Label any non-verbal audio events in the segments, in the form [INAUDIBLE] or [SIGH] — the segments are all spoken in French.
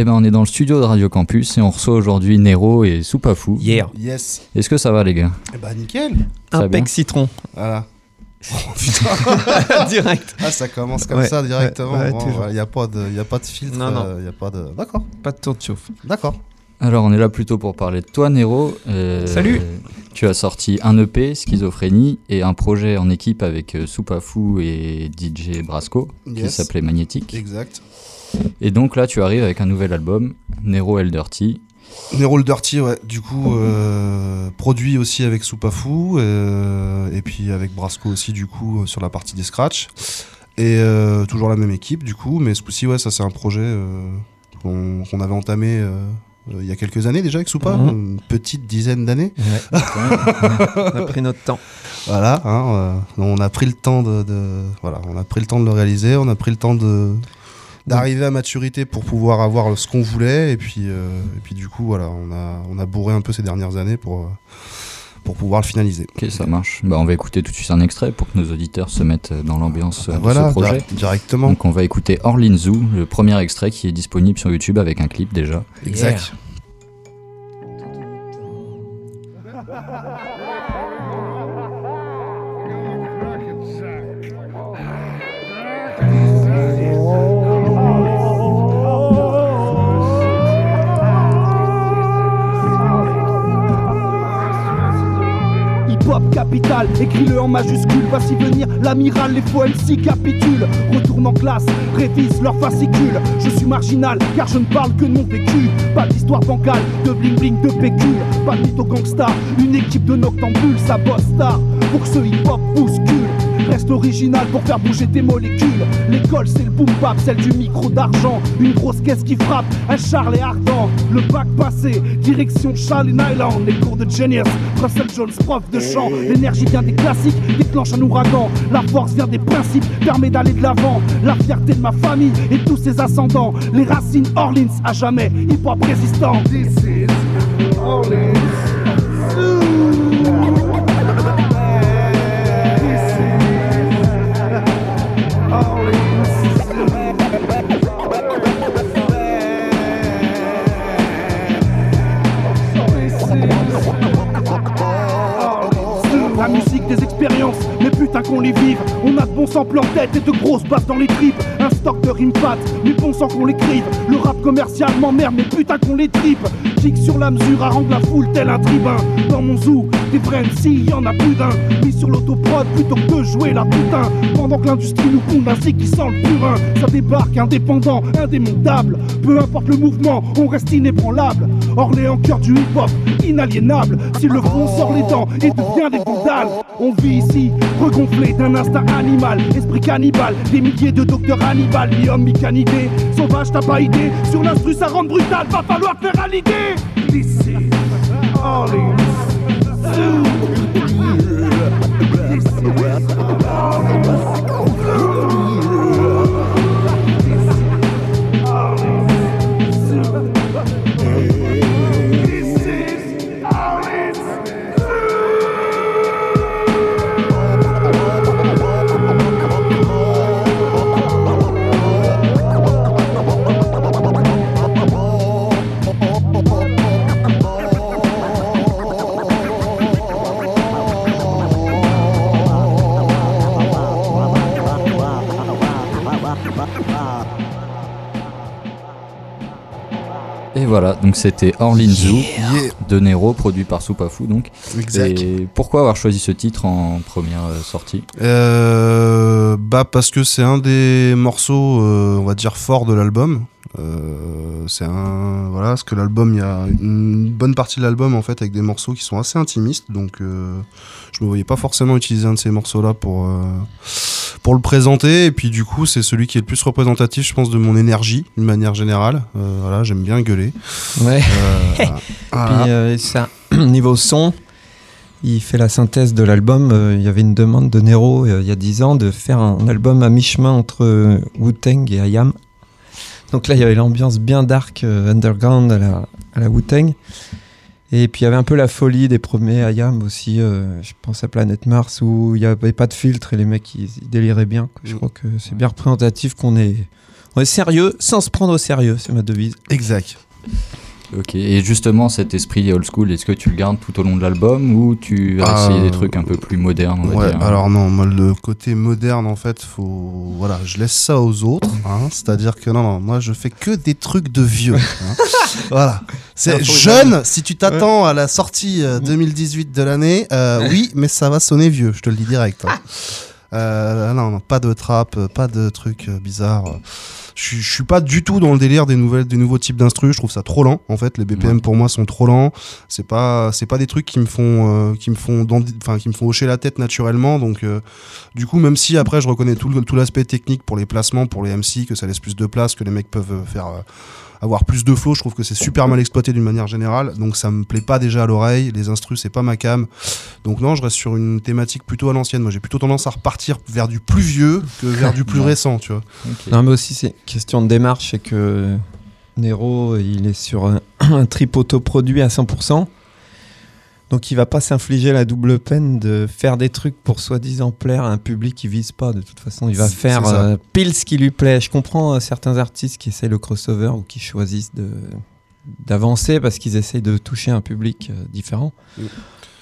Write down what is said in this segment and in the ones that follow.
Eh ben, on est dans le studio de Radio Campus et on reçoit aujourd'hui Nero et Soupafou. Yeah. Yes. Est-ce que ça va, les gars? Eh bah nickel Un pec citron. Voilà. [LAUGHS] Oh, putain. [LAUGHS] Direct. Ah, ça commence comme Ouais, ça directement. ouais, ouais, Bon, toujours. Il n'y a, pas de- y a pas de filtre. Non, non. Il y a pas de. D'accord. Pas de tour de chauffe. D'accord. Alors, on est là plutôt pour parler de toi, Nero. Euh, Salut. Tu as sorti un EP, Schizophrénie, et un projet en équipe avec euh, Soupafou et DJ Brasco, qui s'appelait Magnétique. Exact. Et donc là, tu arrives avec un nouvel album, Nero El Dirty. Nero le Dirty, ouais. Du coup, euh, produit aussi avec Soupafou. euh, et puis avec Brasco aussi, du coup, euh, sur la partie des scratchs. Et euh, toujours la même équipe, du coup. Mais ce coup-ci, ouais, ça, c'est un projet euh, qu'on qu'on avait entamé. il y a quelques années déjà avec Soupa, Mhm. une petite dizaine d'années. [LAUGHS] on a pris notre temps. Voilà, hein, on a pris le temps de, de- voilà, on a pris le temps de le réaliser, on a pris le temps de d'arriver à maturité pour pouvoir avoir ce qu'on voulait et puis euh, et puis du coup voilà, on a on a bourré un peu ces dernières années pour euh, pour pouvoir le finaliser. Ok, ça marche. Bah, on va écouter tout de suite un extrait pour que nos auditeurs se mettent dans l'ambiance euh, de voilà, ce projet. di- directement. Donc on va écouter Orlin Zoo, le premier extrait qui est disponible sur YouTube avec un clip déjà. Exact. Écris-le en majuscule, voici venir l'amiral, les faux MC capitulent, retourne en classe, révise leur fascicule, je suis marginal car je ne parle que mon vécu, pas d'histoire bancale, de bling bling, de pécule, pas de mytho une équipe de noctambules, ça bosse tard, pour que ce hip-hop bouscule, Reste original pour faire bouger tes molécules. L'école, c'est le boom bap, celle du micro d'argent. Une grosse caisse qui frappe, un charlet ardent. Le bac passé, direction Charlie Island. Les cours de Genius, Russell Jones, prof de chant. L'énergie vient des classiques, déclenche un ouragan. La force vient des principes, permet d'aller de l'avant. La fierté de ma famille et tous ses ascendants. Les racines Orleans, à jamais, hip-hop résistant. This is Orleans. Des expériences, mais putain qu'on les vive. On a de bons samples en tête et de grosses basses dans les tripes. Un stock de rimes mais bon sang qu'on l'écrive. Le rap commercial m'emmerde, mais putain qu'on les tripe. Kick sur la mesure à rendre la foule tel un tribun. Dans mon zoo, des vrais MC, y en a plus d'un. Mis sur l'autoprod plutôt que de jouer la putain. Pendant que l'industrie nous un zik qui sent le purin. Ça débarque indépendant, indémontable. Peu importe le mouvement, on reste inébranlable. Orléans, cœur du hip-hop, inaliénable. Si le front sort les dents et devient des on vit ici, regonflé d'un instinct animal, esprit cannibale, des milliers de docteurs Hannibal, mi-homme, mi-canidé. Sauvage, t'as pas idée, sur l'instru ça rentre brutal, va falloir faire à l'idée. This is Orleans. Voilà, donc c'était Orlin Zoo Yeah. de Nero, produit par Soupafou donc. Exact. Et pourquoi avoir choisi ce titre en première euh, sortie? Euh, bah parce que c'est un des morceaux, euh, on va dire forts de l'album. Euh, c'est un voilà, parce que l'album, il y a une bonne partie de l'album en fait avec des morceaux qui sont assez intimistes, donc je me voyais pas forcément utiliser un de ces morceaux-là pour euh, pour le présenter. Et puis du coup, c'est celui qui est le plus représentatif, je pense, de mon énergie d'une manière générale. Euh, voilà, j'aime bien gueuler. Ouais. Euh, [LAUGHS] voilà. Puis euh, ça, niveau son, il fait la synthèse de l'album. Euh, il y avait une demande de Nero il y a 10 ans de faire un album à mi-chemin entre Wu-Tang et IAM. Donc là, il y avait l'ambiance bien dark underground à la, à la Wu-Tang. Et puis il y avait un peu la folie des premiers IAM aussi. euh, je pense à Planète Mars où il n'y avait pas de filtre et les mecs ils, ils déliraient bien. quoi. Je Mm. crois que c'est bien représentatif qu'on est, on est sérieux sans se prendre au sérieux, c'est ma devise. Exact. Ok, et justement cet esprit old school, est-ce que tu le gardes tout au long de l'album ou tu as essayé des trucs un peu plus modernes on va Ouais, dire alors non, moi le côté moderne en fait, faut voilà, je laisse ça aux autres, hein, c'est-à-dire que non, non, moi je fais que des trucs de vieux. hein. [LAUGHS] voilà, c'est jeune. Si tu t'attends à la sortie euh, 2018 de l'année, euh, oui, mais ça va sonner vieux, je te le dis direct. hein. [LAUGHS] Euh, non, non, pas de trap, euh, pas de trucs euh, bizarres. Je suis- pas du tout dans le délire des nouvelles, des nouveaux types d'instrus. Je trouve ça trop lent. En fait, les BPM Ouais. pour moi sont trop lents. C'est pas, c'est pas des trucs qui me font, euh, qui me font, enfin, qui me font hocher la tête naturellement. Donc, euh, du coup, même si après je reconnais tout, tout l'aspect technique pour les placements, pour les MC, que ça laisse plus de place, que les mecs peuvent euh, faire. euh, avoir plus de flow, je trouve que c'est super mal exploité d'une manière générale, donc ça me plaît pas déjà à l'oreille. Les instrus, c'est pas ma cam, donc non, je reste sur une thématique plutôt à l'ancienne. Moi, j'ai plutôt tendance à repartir vers du plus vieux que vers du plus [LAUGHS] Ouais. récent, tu vois. Non, mais aussi, c'est question de démarche, c'est que Nero, il est sur un, [CLEARS THROAT] un trip autoproduit à 100%. Donc, il va pas s'infliger la double peine de faire des trucs pour soi-disant plaire à un public qui vise pas. De toute façon, il va faire euh, pile ce qui lui plaît. Je comprends euh, certains artistes qui essayent le crossover ou qui choisissent de d'avancer parce qu'ils essayent de toucher un public euh, différent. Mm.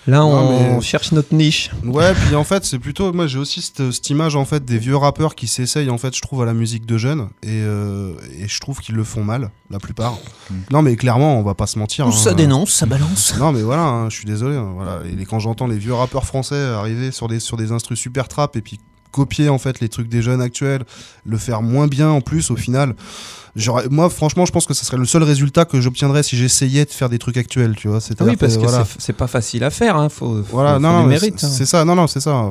Là, Non, on mais- cherche notre niche. Ouais, puis en fait, c'est plutôt. Moi, j'ai aussi cette, cette image en fait des vieux rappeurs qui s'essayent en fait, je trouve, à la musique de jeunes et, euh, et je trouve qu'ils le font mal, la plupart. Mm. Non, mais clairement, on va pas se mentir. hein. dénonce, ça balance. [LAUGHS] Non, mais voilà, hein, je suis désolé. hein, voilà. Et quand j'entends les vieux rappeurs français arriver sur des, sur des instrus super trap et puis copier en fait les trucs des jeunes actuels, le faire moins bien en plus au final. Moi, franchement, je pense que ce serait le seul résultat que j'obtiendrais si j'essayais de faire des trucs actuels, tu vois. Oui, parce que voilà. c'est- pas facile à faire. Hein. Faut, faut- Voilà, faut non, du mérite. c'est hein. ça, non, non, c'est ça.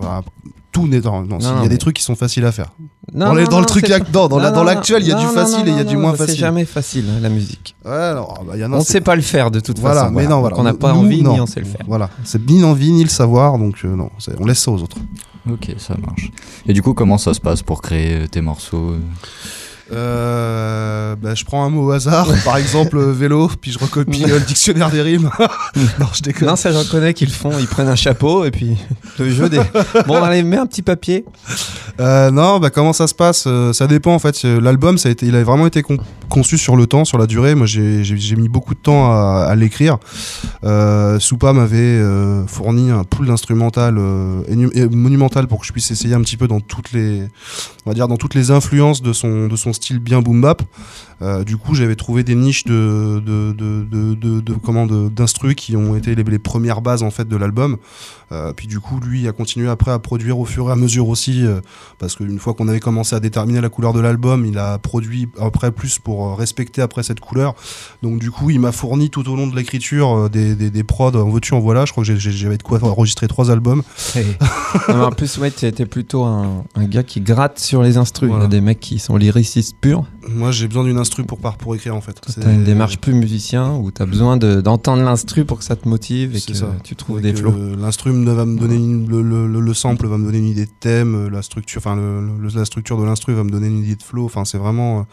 Tout n'est dans. Il y a des trucs qui sont faciles à faire. Non, les- non, dans le truc c'est act- pas- non, dans la- l'actuel, il y a non, du facile non, et il y a non, du moins C'est facile. jamais facile, hein, la musique. Ouais, alors, bah, il y en a. on ne c'est- sait pas le faire de toute Voilà, façon. mais non, voilà. Donc on n'a pas Nous, envie non. ni on sait le faire. Voilà, c'est ni l'envie ni le savoir, donc euh, non, c'est- on laisse ça aux autres. Ok, ça marche. Et du coup, comment ça se passe pour créer euh, tes morceaux euh bah, je prends un mot au hasard, [LAUGHS] par exemple euh, vélo, puis je recopie euh, le dictionnaire des rimes. [LAUGHS] non, je déconne. Non, ça je reconnais qu'ils font. Ils prennent un chapeau et puis le jeu des. [LAUGHS] Bon, allez, mets un petit papier. Euh, non, bah, comment ça se passe? Ça dépend en fait. L'album, ça a été, il a vraiment été con- conçu sur le temps, sur la durée. Moi, j'ai mis beaucoup de temps à, à l'écrire. Euh, Soupa m'avait fourni un pool d'instrumental monumental pour que je puisse essayer un petit peu dans toutes les, on va dire dans toutes les influences de son de son style bien boom bap. Euh, du coup, j'avais trouvé des niches de de de de, de, de- comment d'instru qui ont été les, les premières bases en fait de l'album. Euh, puis du coup, lui a continué après à produire au fur et à mesure aussi, euh, parce qu'une fois qu'on avait commencé à déterminer la couleur de l'album, il a produit après plus pour respecter après cette couleur. Donc du coup, il m'a fourni tout au long de l'écriture des, des, des prods en veux-tu en voilà. Je crois que j'avais de quoi enregistrer trois albums. Non, en plus, ouais, tu étais plutôt un, un gars qui gratte sur les instrus. Il y a des mecs qui sont lyricistes purs. Moi, j'ai besoin d'une instru pour par- pour écrire en fait. C'est- T'as une démarche plus musicien où t'as besoin de- d'entendre l'instru pour que ça te motive et que ça. tu trouves Et des flots. L'instru va me donner une- le, le- le- le sample va me donner une idée de thème, euh, la structure, enfin la structure de l'instru va me donner une idée de flow. Enfin, c'est vraiment euh,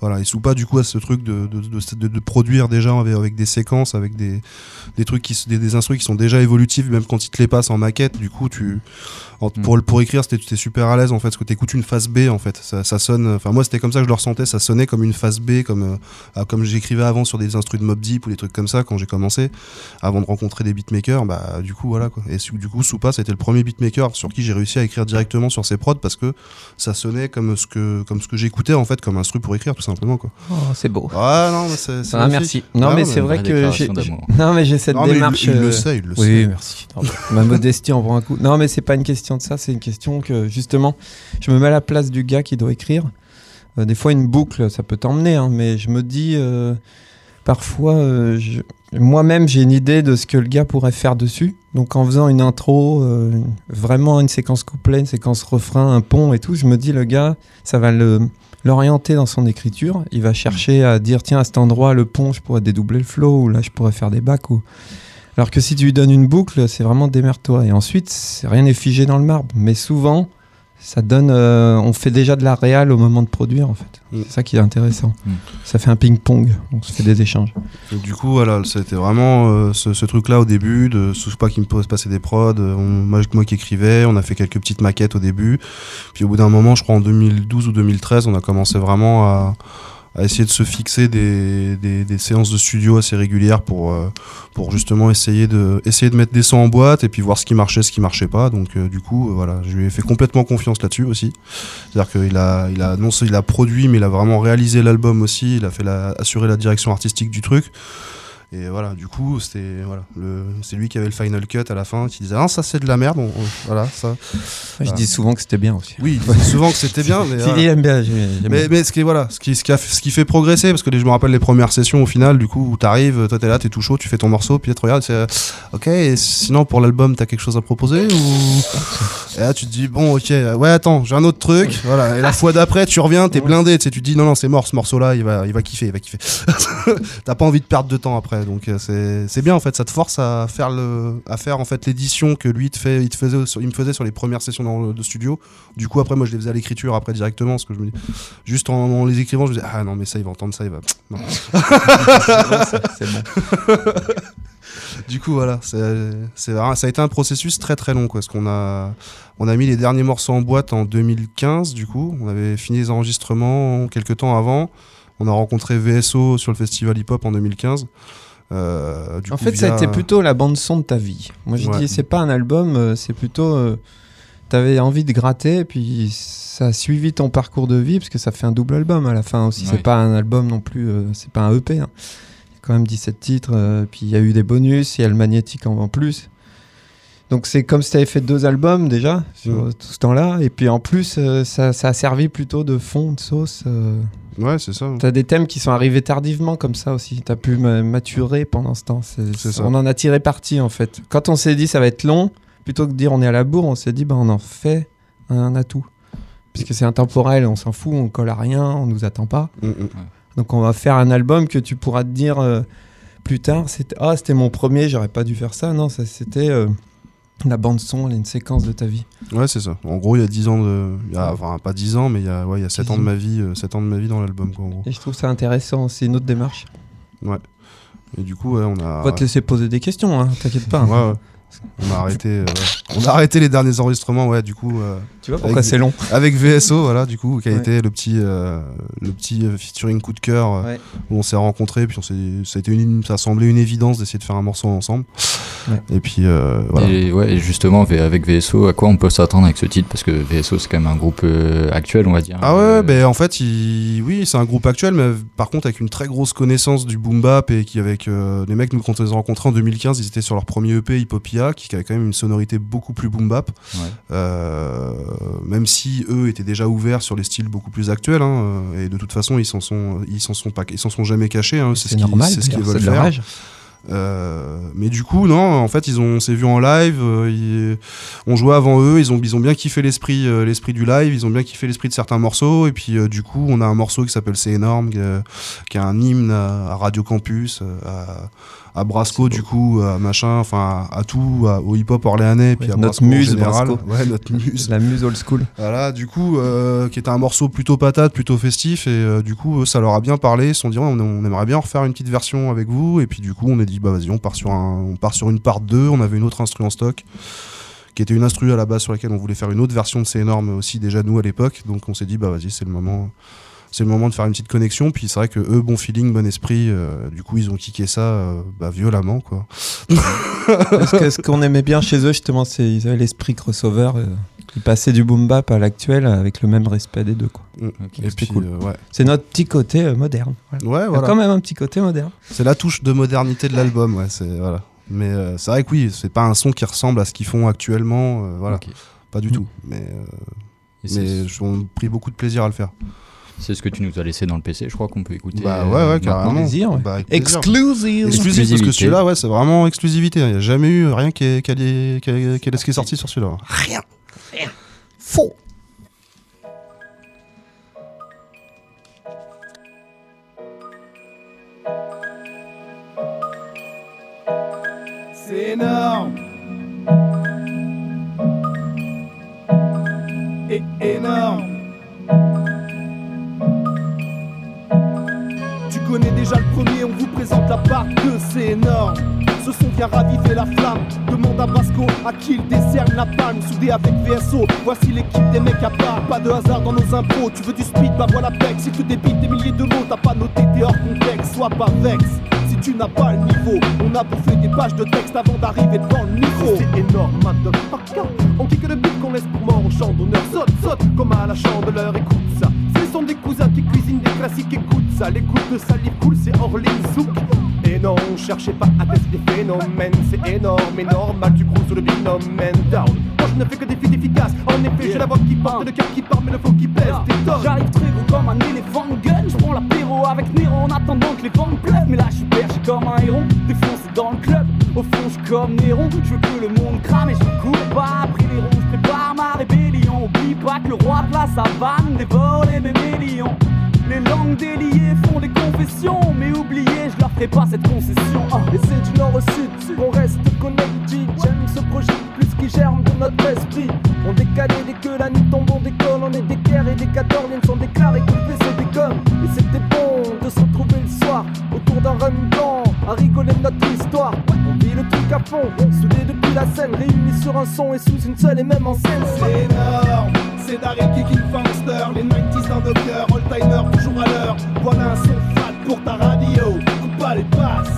voilà. Et sous pas du coup à ce truc de, de, de- de- de produire déjà avec, avec des séquences, avec des, des trucs qui des, des instrus qui sont déjà évolutifs, même quand ils te les passent en maquette. Du coup, tu en- Mm. pour pour écrire, c'était super à l'aise en fait, parce que t'écoutes une phase B en fait. Ça, ça sonne. Enfin moi, c'était comme ça que je le ressentais. Ça sonnait comme une phase B, comme euh, ah, comme j'écrivais avant sur des instrus de Mob Deep ou des trucs comme ça quand j'ai commencé avant de rencontrer des beatmakers, bah du coup voilà quoi. Et du coup Soupa c'était le premier beatmaker sur qui j'ai réussi à écrire directement sur ses prods parce que ça sonnait comme ce que comme ce que j'écoutais en fait comme instru pour écrire tout simplement quoi. Oh, c'est beau. Ah non mais c'est c'est Ah, merci. Non, Ah, mais mais c'est vrai que j'ai. [LAUGHS] Non, mais j'ai cette Non, mais il- démarche. il, le euh, sait, il le Oui, sait. merci. Non, Ma modestie en prend un coup. Non, mais c'est pas une question de ça, c'est une question que justement, je me mets à la place du gars qui doit écrire. Euh, des fois, une boucle, ça peut t'emmener, hein, mais je me dis, euh, parfois, euh, moi-même, j'ai une idée de ce que le gars pourrait faire dessus. Donc, en faisant une intro, vraiment une séquence couplet, une séquence refrain, un pont et tout, je me dis, le gars, ça va le l'orienter dans son écriture. Il va chercher à dire, tiens, à cet endroit, le pont, je pourrais dédoubler le flow, ou là, je pourrais faire des bacs, ou Alors que si tu lui donnes une boucle, c'est vraiment démerde-toi. Et ensuite, rien n'est figé dans le marbre. Mais souvent, ça donne. euh, on fait déjà de la réal au moment de produire, en fait. Mm. C'est ça qui est intéressant. Mm. Ça fait un ping-pong. On se fait des échanges. Et du coup, voilà, c'était vraiment euh, ce, ce truc-là au début, de sous pas qu'il me pose passer des prods, euh, on, moi, moi qui écrivais, on a fait quelques petites maquettes au début. Puis au bout d'un moment, je crois en 2012 ou 2013, on a commencé vraiment à, à essayer de se fixer des, des, des séances de studio assez régulières pour, euh, pour justement essayer de, essayer de mettre des sons en boîte et puis voir ce qui marchait, ce qui marchait pas. Donc euh, du coup, euh, voilà, je lui ai fait complètement confiance là-dessus aussi. C'est-à-dire qu'il a, il a, non il a produit, mais il a vraiment réalisé l'album aussi. Il a fait la, assuré la direction artistique du truc. Et voilà, du coup, c'était voilà, le, c'est lui qui avait le final cut à la fin, qui disait ah ça c'est de la merde, on- on- voilà ça. Je dis souvent que c'était bien aussi. Oui, il disait souvent que c'était bien, mais, [LAUGHS] voilà. il aime bien. j'aime mais, bien. mais ce qui voilà, ce qui, ce qui, a, ce qui fait progresser, parce que les- je me rappelle les premières sessions au final, du coup où t'arrives, toi t'es là, t'es tout chaud, tu fais ton morceau, puis tu regardes, c'est ok. Et sinon pour l'album t'as quelque chose à proposer ou [LAUGHS] et là tu te dis bon ok, ouais attends, j'ai un autre truc, voilà. Et la fois d'après tu reviens, t'es blindé, tu sais, tu te dis non non c'est mort ce morceau-là, il va, il va kiffer, il va kiffer. [LAUGHS] t'as pas envie de perdre de temps après, donc euh, c'est bien en fait, ça te force à faire le, à faire en fait l'édition que lui te fait, il te faisait, sur- il me faisait sur les premières sessions dans le- de studio. Du coup après moi je les faisais à l'écriture après directement, parce que je me dis juste en, en les écrivant je me disais ah non mais ça il va entendre ça, il va. C'est bon. Du coup voilà, c'est, ça a été un processus très très long quoi, parce qu'on a, on a mis les derniers morceaux en boîte en 2015 du coup, on avait fini les enregistrements quelques temps avant, on a rencontré VSO sur le festival hip hop en 2015. Euh, du En coup, fait, ça a été plutôt la bande son de ta vie. Moi, je Ouais. dis, c'est pas un album, euh, c'est plutôt. euh, T'avais envie de gratter, et puis ça a suivi ton parcours de vie, parce que ça fait un double album à la fin aussi. Ouais. C'est pas un album non plus, euh, c'est pas un EP. hein. Il y a quand même 17 titres, puis il y a eu des bonus, il y a le magnétique en, en plus. Donc c'est comme si t'avais fait deux albums déjà, sur Mm. tout ce temps-là, et puis en plus, ça, ça a servi plutôt de fond, de sauce. Ouais c'est ça. T'as des thèmes qui sont arrivés tardivement comme ça aussi. T'as pu ma- maturer pendant ce temps. C'est- C'est ça. On en a tiré parti en fait. Quand on s'est dit ça va être long, plutôt que de dire on est à la bourre, on s'est dit bah, on en fait un atout. Puisque c'est intemporel, on s'en fout, on colle à rien, on nous attend pas. Mm, mm. Donc on va faire un album que tu pourras te dire euh, plus tard c'était ah c'était mon premier, j'aurais pas dû faire ça. Non, ça c'était euh, la bande son, une séquence de ta vie. Ouais, c'est ça. En gros, il y a 10 ans de. il y a- enfin, pas 10 ans, mais il y a, ouais, il y a 7 ans de ma vie, euh, 7 ans de ma vie dans l'album, quoi, en gros. Et je trouve ça intéressant, c'est une autre démarche. Et du coup, ouais, on a. On va te laisser poser des questions, hein, t'inquiète pas. Ouais, ouais. On a arrêté, euh, on a arrêté les derniers enregistrements, ouais, du coup, euh, Tu vois pourquoi Avec- c'est long avec VSO, voilà, du coup, qui a Ouais. été le petit, euh, le petit featuring coup de cœur Ouais. où on s'est rencontrés, puis on s'est, ça a été une, ça a semblé une évidence d'essayer de faire un morceau ensemble. Ouais. Et puis, euh, voilà. Et ouais, et justement, avec VSO, à quoi on peut s'attendre avec ce titre? Parce que VSO, c'est quand même un groupe euh, actuel, on va dire. Ah ouais, Euh, ben en fait, il... oui, c'est un groupe actuel, mais par contre avec une très grosse connaissance du boom bap et qui avec euh, les mecs nous quand on les a rencontrés en 2015, ils étaient sur leur premier EP Qui avait quand même une sonorité beaucoup plus boom bap, ouais. Euh, même si eux étaient déjà ouverts sur les styles beaucoup plus actuels, hein, euh, et de toute façon ils s'en sont, ils s'en sont pas, ils s'en sont jamais cachés, hein, c'est ce qu'ils, normal, c'est ce qu'ils d'ailleurs, veulent faire. Euh, mais du coup, non, en fait, ils ont, on s'est vu en live, euh, ils- on jouait avant eux, ils ont, ils ont bien kiffé l'esprit, euh, l'esprit du live, ils ont bien kiffé l'esprit de certains morceaux, et puis du coup, on a un morceau qui s'appelle C'est énorme, qui, est un hymne à, à Radio Campus, à, à Brasco, du coup, à machin, enfin, à, à tout, à- au hip-hop orléanais, puis Ouais, à notre Brasco en muse, général. Brasco. [LAUGHS] Ouais, notre muse. La muse old school. Voilà, du coup, euh, qui était un morceau plutôt patate, plutôt festif, et euh, du coup, ça leur a bien parlé. Ils se sont dit, ouais, on, on aimerait bien refaire une petite version avec vous, et puis du coup, on a bah vas-y, on part sur un, on part sur une part 2. On avait une autre instru en stock, qui était une instru à la base sur laquelle on voulait faire une autre version de C'est énorme aussi déjà nous à l'époque. Donc on s'est dit, bah vas-y, c'est le moment. C'est le moment de faire une petite connexion, puis c'est vrai que eux, bon feeling, bon esprit, euh, du coup ils ont kické ça euh, bah, violemment quoi. Parce que ce qu'on aimait bien chez eux, justement, c'est ils avaient l'esprit crossover. euh, ils passaient du boom bap à l'actuel avec le même respect des deux. quoi. Ok. Et C'était puis cool. euh, ouais, C'est notre petit côté euh, moderne. voilà. ouais Il y a quand même un petit côté moderne. C'est la touche de modernité de l'album, ouais. C'est voilà. Mais euh, c'est vrai que oui, c'est pas un son qui ressemble à ce qu'ils font actuellement, euh, voilà, pas du Mm. tout. Mais, euh, mais on a pris beaucoup de plaisir à le faire. C'est ce que tu nous as laissé dans le PC, je crois qu'on peut écouter. Bah ouais, ouais, carrément. plaisir, ouais. Bah, avec plaisir. Exclusive parce que celui-là, ouais, c'est vraiment exclusivité. Il n'y a jamais eu rien qui est, qui est, qui est- qui est- qui est sorti sur celui-là. Rien. C'est énorme. Et énorme. Tu connais déjà le premier, on vous présente la part 2, c'est énorme. Ce son vient raviver la flamme. Demande à Brasco à qui il décerne la palme. Soudé avec VSO, voici l'équipe des mecs à part. Pas de hasard dans nos impôts. Tu veux du speed, bah voilà Pex. Si tu débites des milliers de mots, t'as pas noté, t'es hors contexte. Sois pas vex. Si tu n'as pas le niveau, on a bouffé des pages de texte avant d'arriver devant le micro. C'est énorme, motherfucker. On kick le beat qu'on laisse pour mort au champ d'honneur. Saute, saute, comme à la chandeleur, écoute ça. Ce sont des cousins des classiques, écoute ça. Les gouttes de salive cool, c'est Orlin Zouk. Et non, cherchez pas à tester des phénomènes, c'est énorme et normal, tu croules sous le binôme down. Moi je ne fais que des feats efficaces, en effet j'ai la voix qui porte, le cœur qui part, mais le faux qui pèse, t'es top. J'arrive très gros comme un éléphant gun Je prends l'apéro avec Nero en attendant que les vents pleuvent. Mais là je suis perché comme un héron Défoncé dans le club. Au fond je suis comme Néron Je veux que le monde crame et je cours pas. Après les ronds je prépare ma rébellion. Oublie pas que le roi de la savane dévore les millions les langues déliées font des confessions, mais oubliez, je leur ferai pas cette concession. Ah. Et c'est du nord au sud, on reste connecté. J'aime ce projet plus qui germe de notre esprit. On décale dès que la nuit tombe, on décolle. On est des guerres et des cadorniens sont déclarés que le vaisseau décolle. Et c'était bon de se retrouver le soir autour d'un rhum blanc à rigoler de notre histoire. On vit le truc à fond, soudés depuis la scène, réunis sur un son et sous une seule et même en scène. C'est énorme, c'est Daryl Kicking Fangster, les 90s dans nos cœurs, all-timer toujours à l'heure. Voilà un son fat pour ta radio, coupe pas les passes,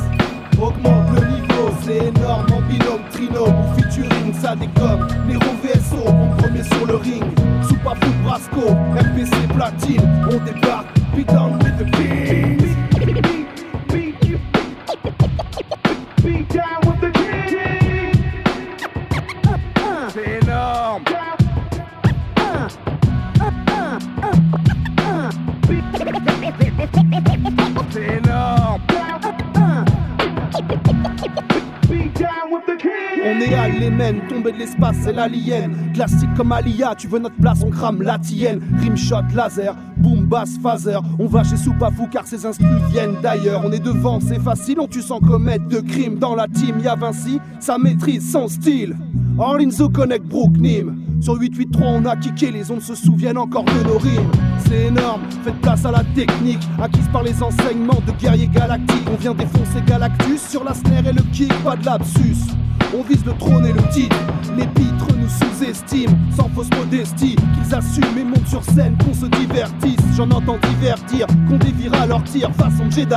augmente le niveau, c'est énorme en binôme, trinôme ou featuring, ça décomme. Les VSO, mon premier sur le ring, sous Brasco, MPC platine, on débarque, beat down with the. À l'Émen, tombé de l'espace, c'est l'alien. Classique comme Alia, tu veux notre place, on crame la tienne. Rimshot, laser, boom, bass, phaser. On va chez Soupafou car ces instrus viennent d'ailleurs. On est devant, c'est facile, on tue sans commettre de crime. Dans la team, y'a Vinci, ça maîtrise son style. Orlinzo connect Brook Nim. Sur 883, on a kické, les ondes se souviennent encore de nos rimes. C'est énorme, faites place à la technique, acquise par les enseignements de guerriers galactiques. On vient défoncer Galactus sur la snare et le kick, pas de lapsus. On vise le trône et le titre. Les pitres nous sous-estiment, sans fausse modestie. Qu'ils assument et montent sur scène, qu'on se divertisse. J'en entends divertir, qu'on dévira leur tir façon Jedi.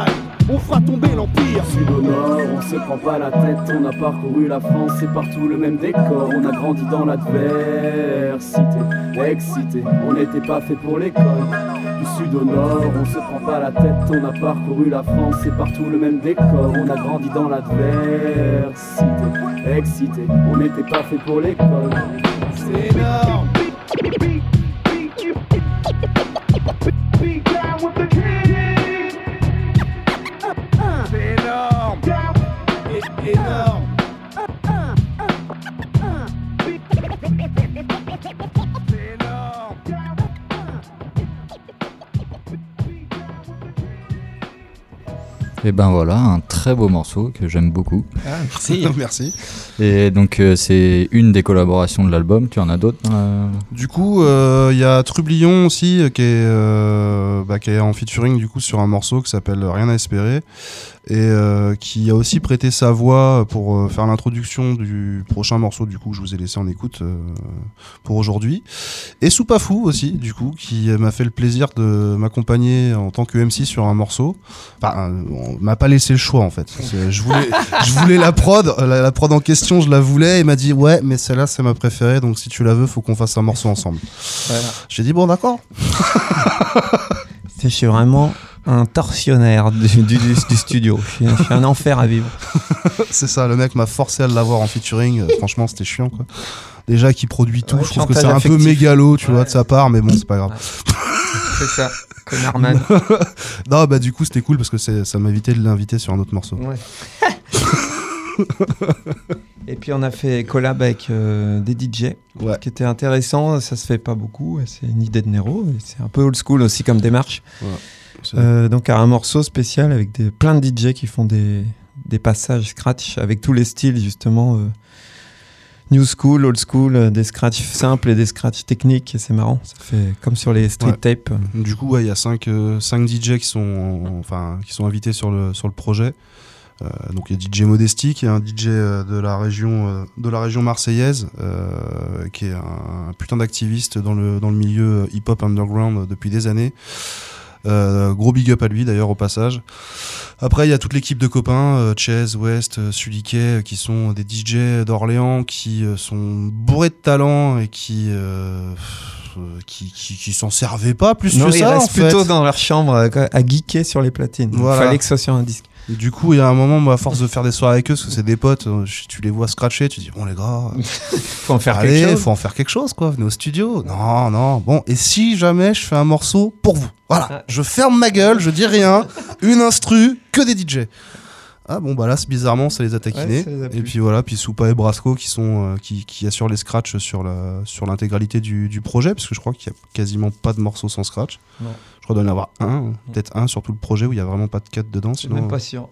On fera tomber l'Empire. Sud au nord, on se prend pas la tête. On a parcouru la France, c'est partout le même décor. On a grandi dans l'adversité, excité. On n'était pas fait pour l'école. Sud au nord, on se prend pas la tête. On a parcouru la France, c'est partout le même décor. On a grandi dans l'adversité, excité. On n'était pas fait pour l'école. C'est énorme. Et ben voilà, un très beau morceau que j'aime beaucoup. Ah, merci. [LAUGHS] [LAUGHS] Merci. Et donc euh, c'est une des collaborations de l'album. Tu en as d'autres euh Du coup, euh, il y a Trublion aussi qui est, bah, qui est en featuring du coup sur un morceau qui s'appelle Rien à espérer et qui a aussi prêté sa voix pour faire l'introduction du prochain morceau du coup que je vous ai laissé en écoute pour aujourd'hui. Et Soupafou aussi du coup qui m'a fait le plaisir de m'accompagner en tant que MC sur un morceau. Enfin, on m'a pas laissé le choix en fait. Je voulais, je voulais la prod, la, la prod en question, je la voulais et il m'a dit ouais mais celle-là c'est ma préférée donc si tu la veux faut qu'on fasse un morceau ensemble. Voilà. J'ai dit bon d'accord. Je suis vraiment un tortionnaire du, du- du- du studio. Je suis, je suis un enfer à vivre. [LAUGHS] C'est ça, le mec m'a forcé à l'avoir en featuring. Euh, franchement, c'était chiant, quoi. Déjà, qui produit tout, Ouais, je trouve que c'est un peu mégalo, tu vois, de sa part, mais bon, c'est pas grave. C'est ça, [LAUGHS] Non, bah, du coup, c'était cool parce que ça m'a évité de l'inviter sur un autre morceau. Ouais. [LAUGHS] Et puis on a fait collab avec euh, des DJ, Ouais. qui était intéressant. Ça se fait pas beaucoup. C'est une idée de Nero. C'est un peu old school aussi comme démarche. C'est- Euh, donc un morceau spécial avec des, plein de DJ qui font des, des passages scratch avec tous les styles justement. euh, New school, old school, euh, des scratchs simples et des scratchs techniques, et c'est marrant. Ça fait comme sur les street Ouais. tapes. Du coup, ouais, il y a 5 DJ qui sont, enfin, qui sont invités sur le, sur le projet. Euh, donc il y a DJ Modesti qui est un DJ euh, de la région euh, de la région marseillaise euh, qui est un, putain d'activiste dans le dans le milieu hip-hop underground euh, depuis des années. Euh, gros big up à lui d'ailleurs au passage. Après il y a toute l'équipe de copains euh, Chase, West, euh, Suliquet euh, qui sont des DJ d'Orléans qui sont bourrés de talent et qui qui, qui, qui s'en servaient pas plus Non, que ils ça restent fait. plutôt dans leur chambre à geeker sur les platines. Il Voilà. fallait que ce soit sur un disque. Et Du coup, il y a un moment, moi, à force de faire des soirées avec eux, parce que c'est des potes, euh, je- tu les vois scratcher, tu dis, bon, les gars, [LAUGHS] Faut en faire allez, quelque chose. faut en faire quelque chose, quoi, venez au studio. Non, non, bon, et si jamais je fais un morceau pour vous? Voilà, Ah. je ferme ma gueule, je dis rien, une instru, que des DJ. Ah bon, bah là, c'est bizarrement, ça les a taquinés. Ouais, et puis voilà, puis Soupa et Brasco qui, sont, euh, qui, qui assurent les scratchs sur la- sur l'intégralité du, du projet, parce que je crois qu'il y a quasiment pas de morceaux sans scratch. Non. Je crois qu'il doit y en avoir un, peut-être un sur tout le projet où il y a vraiment pas de cut dedans. Je suis Sinon, même pas sûr.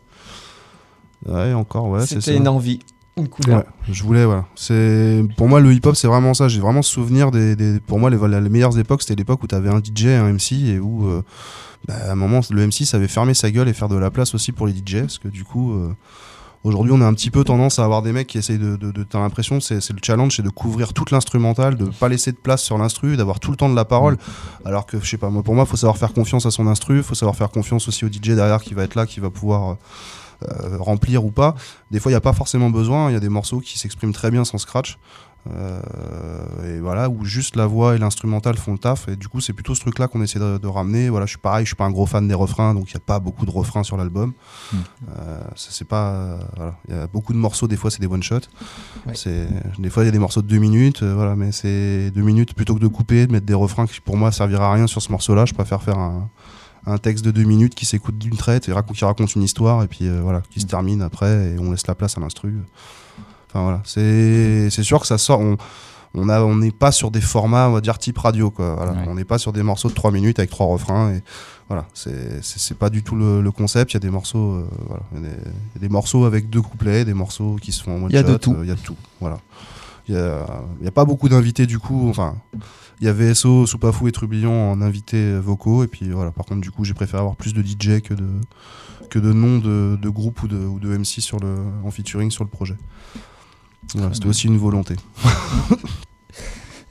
Ouais, encore, ouais. C'était une envie, une couleur. Ouais, je voulais, voilà. C'est pour moi le hip-hop, c'est vraiment ça. J'ai vraiment souvenir des, des- pour moi les, les meilleures époques, c'était l'époque où t'avais un DJ, un MC et où euh, bah, à un moment le MC savait fermer sa gueule et faire de la place aussi pour les DJ, parce que du coup. euh, Aujourd'hui, on a un petit peu tendance à avoir des mecs qui essayent de. de, de- T'as l'impression, c'est c'est le challenge, c'est de couvrir toute l'instrumentale, de pas laisser de place sur l'instru, d'avoir tout le temps de la parole. Alors que, je sais pas, moi, pour moi, faut savoir faire confiance à son instru, faut savoir faire confiance aussi au DJ derrière qui va être là, qui va pouvoir euh, remplir ou pas. Des fois, il n'y a pas forcément besoin. Il y a des morceaux qui s'expriment très bien sans scratch. Euh, et voilà, où juste la voix et l'instrumental font le taf. Et du coup, c'est plutôt ce truc-là qu'on essaie de, de ramener. Voilà, je suis pareil, je suis pas un gros fan des refrains, donc il n'y a pas beaucoup de refrains sur l'album. Mm. Euh, ça, c'est pas. euh, voilà. Il y a beaucoup de morceaux, des fois, c'est des one-shots. Ouais. C'est Des fois, il y a des morceaux de deux minutes, voilà, mais c'est deux minutes plutôt que de couper, de mettre des refrains qui, pour moi, servira à rien sur ce morceau-là. Je préfère faire un, un texte de deux minutes qui s'écoute d'une traite et raconte, qui raconte une histoire, et puis voilà, qui se termine après, et on laisse la place à l'instru. Enfin voilà, c'est sûr que ça sort. On, on a- on n'est pas sur des formats, on va dire type radio, quoi. Voilà. Ouais. On n'est pas sur des morceaux de 3 minutes avec trois refrains. Et voilà, c'est pas du tout le, le concept. Il y a des morceaux, euh, voilà, il y a des, il y a des morceaux avec deux couplets, des morceaux qui se font en Il y a de tout. euh, Il y a de tout. Voilà. Il y y a pas beaucoup d'invités du coup. Enfin, il y avait SO, Soupafou et Trublion en invités vocaux. Et puis voilà. Par contre, du coup, j'ai préféré avoir plus de DJ que de que de noms de, de groupes ou de, ou de MC sur le, en featuring sur le projet. Voilà, C'était aussi une volonté.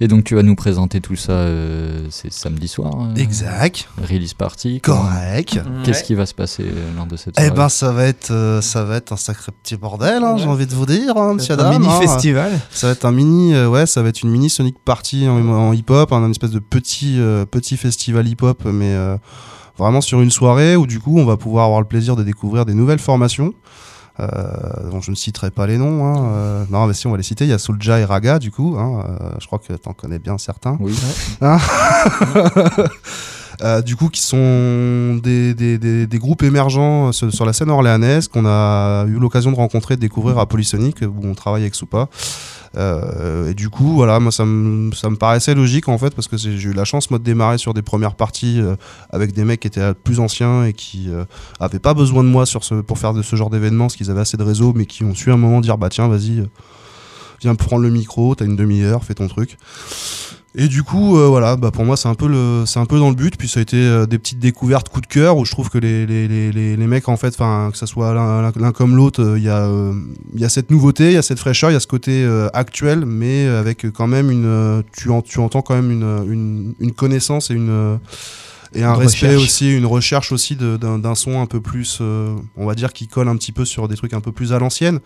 Et donc tu vas nous présenter tout ça, euh, c'est samedi soir. euh, Exact. Release party. Correct. Qu'est-ce qui va se passer euh, lors de cette Eh soirée ben, ça va être, euh, ça va être un sacré petit bordel, hein, j'ai envie de vous dire, hein, monsieur un dame. mini hein. festival. Ça va être un mini, euh, ouais, ça va être une mini Sonic Party en, en hip-hop, un, espèce de petit, euh, petit festival hip-hop, mais euh, vraiment sur une soirée où du coup on va pouvoir avoir le plaisir de découvrir des nouvelles formations. Euh, dont je ne citerai pas les noms. hein, euh, non, mais si on va les citer, il y a Soulja et Raga du coup. hein, euh, je crois que t'en connais bien certains. Oui. [LAUGHS] Euh, du coup, qui sont des, groupes émergents euh, sur, la scène orléanaise qu'on a eu l'occasion de rencontrer, de découvrir à Polysonic, où on travaille avec Soupa. Euh, et du coup, voilà, moi ça me, paraissait logique en fait, parce que j'ai eu la chance moi de démarrer sur des premières parties avec des mecs qui étaient plus anciens et qui euh, avaient pas besoin de moi pour faire de ce genre d'événements, parce qu'ils avaient assez de réseau, mais qui ont su à un moment dire bah tiens, vas-y, viens prendre le micro, t'as une demi-heure, fais ton truc. Et du coup, euh, voilà, bah pour moi c'est un peu le, c'est un peu dans le but. Puis ça a été euh, des petites découvertes, coup de cœur, où je trouve que les, les, les, les, mecs en fait, enfin que ça soit l'un comme l'autre, euh, il y a euh, il y a cette nouveauté, il y a cette fraîcheur, il y a ce côté actuel, mais avec quand même une, tu, en- tu entends quand même une, une, une connaissance et une et un respect recherche. aussi, une recherche aussi d'un d'un son un peu plus, on va dire, qui colle un petit peu sur des trucs un peu plus à l'ancienne.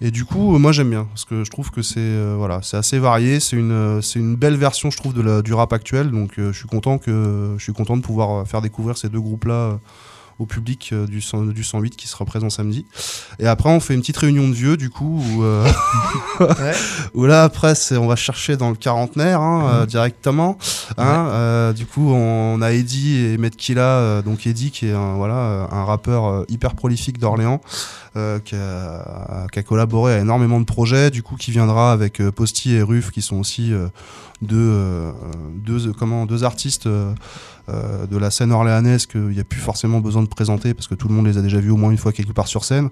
Et du coup, euh, moi j'aime bien parce que je trouve que c'est euh, voilà, c'est assez varié, c'est une euh, une belle version je trouve de la, du rap actuel. Donc je suis content que je suis content de pouvoir faire découvrir ces deux groupes là au public euh, du 100 du 108 qui sera présent samedi. Et après on fait une petite réunion de vieux du coup où, euh, [LAUGHS] [LAUGHS] où là après on va chercher dans le quarantenaire hein, euh, directement. Hein, euh, du coup on a Eddie et Medkila, donc Eddie qui est un voilà un rappeur hyper prolifique d'Orléans euh, qui, a, qui a collaboré à énormément de projets, du coup qui viendra avec euh, Posty et Ruff qui sont aussi euh, deux, deux, comment, deux artistes euh, de la scène orléanaise qu'il n'y a plus forcément besoin de présenter parce que tout le monde les a déjà vus au moins une fois quelque part sur scène.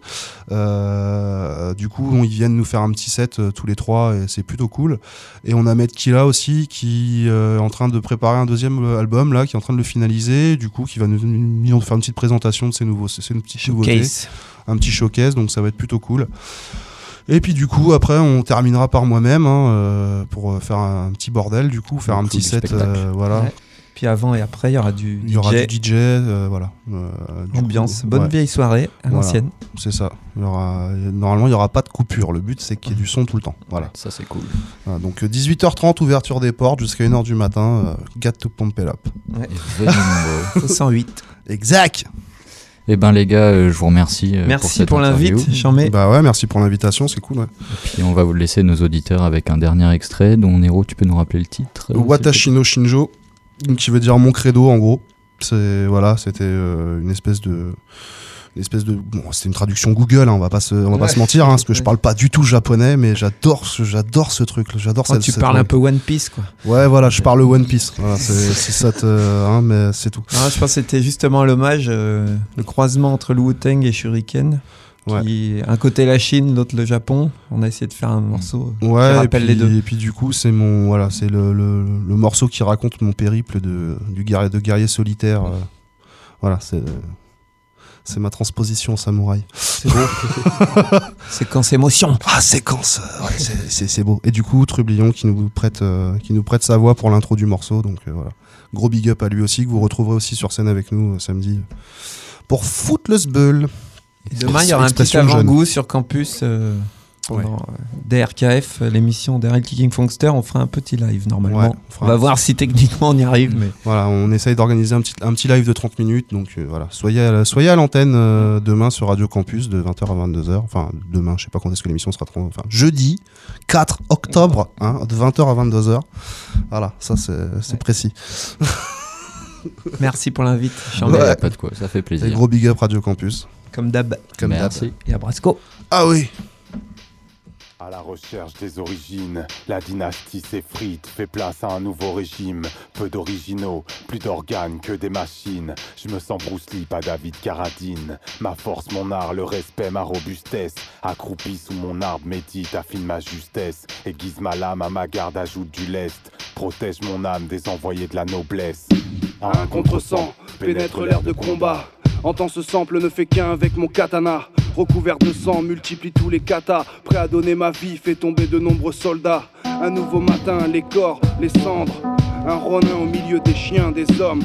Euh, du coup, ils viennent nous faire un petit set euh, tous les trois et c'est plutôt cool. Et on a Matt Killa aussi qui euh, est en train de préparer un deuxième album là, qui est en train de le finaliser. Du coup, qui va nous, nous faire une petite présentation de ses nouveaux, ses petites nouveautés Case. un petit showcase, donc ça va être plutôt cool. Et puis du coup, après, on terminera par moi-même hein, euh, pour faire un petit bordel, du coup, faire un petit set, euh, voilà. Ouais. Puis avant et après, il y aura du Il y aura DJ, du DJ, euh, voilà. Euh, du ambiance, coup, bonne ouais, vieille soirée à Voilà. l'ancienne. C'est ça. Il y aura, normalement, il n'y aura pas de coupure. Le but, c'est qu'il y ait du son tout le temps. Voilà. Ça, c'est cool. Voilà, donc euh, 18h30, ouverture des portes jusqu'à 1h du matin. euh, got to pump it up. Nombreux. [LAUGHS] 108. Exact Eh ben, les gars, euh, je vous remercie. euh, pour Merci pour interview. l'invite. Bah ouais, merci pour l'invitation, c'est cool. Ouais. Et puis, on va vous laisser nos auditeurs avec un dernier extrait dont Nero, tu peux nous rappeler le titre euh, Watashi no Shinjo, qui veut dire mon credo en gros. C'est voilà, c'était euh, une espèce de une espèce de bon, c'était une traduction Google, hein, on va pas se on va pas se mentir, hein, parce que je parle pas du tout japonais, mais j'adore ce j'adore ce truc, j'adore Oh, cette- tu cette parles un peu One Piece, quoi. Ouais, voilà, je parle One Piece. Voilà, c'est ça, te- hein, mais c'est tout. Ah, je pense que c'était justement l'hommage, euh, le croisement entre le Wu-Tang et Shuriken. Qui, un côté la Chine, l'autre le Japon. On a essayé de faire un morceau euh, qui Ouais, et rappelle puis, les deux. et puis du coup, c'est mon voilà, c'est le, le, le morceau qui raconte mon périple de du guerrier de guerrier solitaire. euh, voilà, c'est c'est ma transposition en samouraï. C'est beau. [LAUGHS] Séquence émotion. Ah, séquence euh, ouais, c'est- beau. Et du coup, Trublion qui nous prête, euh, qui nous prête sa voix pour l'intro du morceau. Donc euh, voilà. Gros big up à lui aussi, que vous retrouverez aussi sur scène avec nous euh, samedi. Pour foutre le sbeul. Et demain, il y aura un petit avant-goût sur campus. euh, pendant euh, DRKF, euh, l'émission Daryl Kicking Funkster. On fera un petit live normalement. Ouais, on fera on va voir si techniquement on y arrive. Mais Voilà, on essaye d'organiser un petit, un petit live de 30 minutes. Donc euh, voilà, soyez à, soyez à l'antenne euh, demain sur Radio Campus de 20h à 22h. Enfin, demain, je sais pas quand est-ce que l'émission sera. trop- Enfin, jeudi 4 octobre, hein, de 20h à 22h. Voilà, ça c'est précis. merci pour l'invite. Ouais. pas de quoi, ça fait Et plaisir. gros big up Radio Campus. Comme d'hab. Comme d'hab. Merci. Et à Brasco. Ah oui À la recherche des origines, la dynastie s'effrite, fait place à un nouveau régime. Peu d'originaux, plus d'organes que des machines. Je me sens Bruce Lee, pas David Carradine. Ma force, mon art, le respect, ma robustesse. Accroupi sous mon arbre, médite, affine ma justesse. Aiguise ma lame, à ma garde ajoute du lest. Protège mon âme des envoyés de la noblesse. Un contre-sang pénètre l'air de combat. Entends ce sample ne fait qu'un avec mon katana. Recouvert de sang, multiplie tous les katas. Prêt à donner ma vie, fait tomber de nombreux soldats. Un nouveau matin, les corps, les cendres. Un ronin au milieu des chiens, des hommes.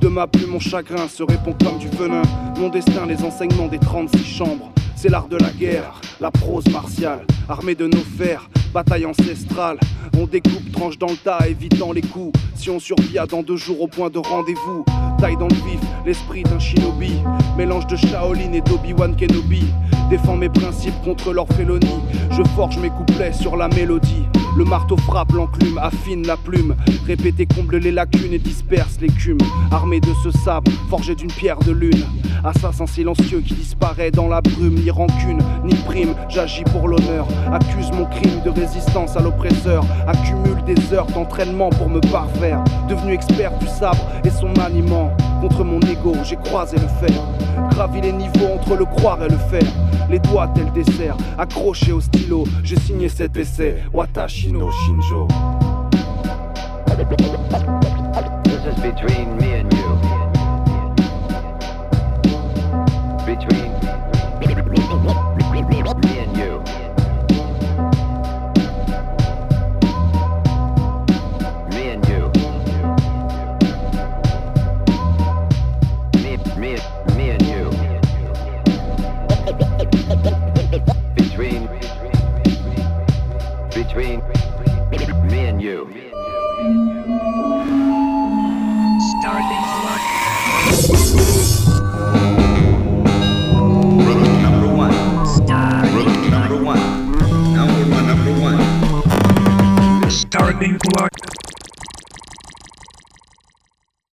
De ma plume, mon chagrin se répond comme du venin. Mon destin, les enseignements des 36 chambres. C'est l'art de la guerre, la prose martiale. Armée de nos fers, bataille ancestrale. On découpe, tranche dans le tas, évitant les coups. Si on survit à dans deux jours au point de rendez-vous. Taille dans le vif, l'esprit d'un shinobi. Mélange de Shaolin et d'Obi-Wan Kenobi. Défends mes principes contre leur félonie. Je forge mes couplets sur la mélodie. Le marteau frappe l'enclume, affine la plume. Répéter comble les lacunes et disperse l'écume. Armé de ce sabre, forgé d'une pierre de lune. Assassin silencieux qui disparaît dans la brume. Ni rancune, ni prime, j'agis pour l'honneur. Accuse mon crime de résistance à l'oppresseur. Accumule des heures d'entraînement pour me parfaire. Devenu expert du sabre et son maniement. Contre mon ego, j'ai croisé le fer. Gravi les niveaux entre le croire et le faire. Les doigts tel dessert, accrochés au stylo. J'ai signé cet essai, Watashi no Shinjo. Between me and you.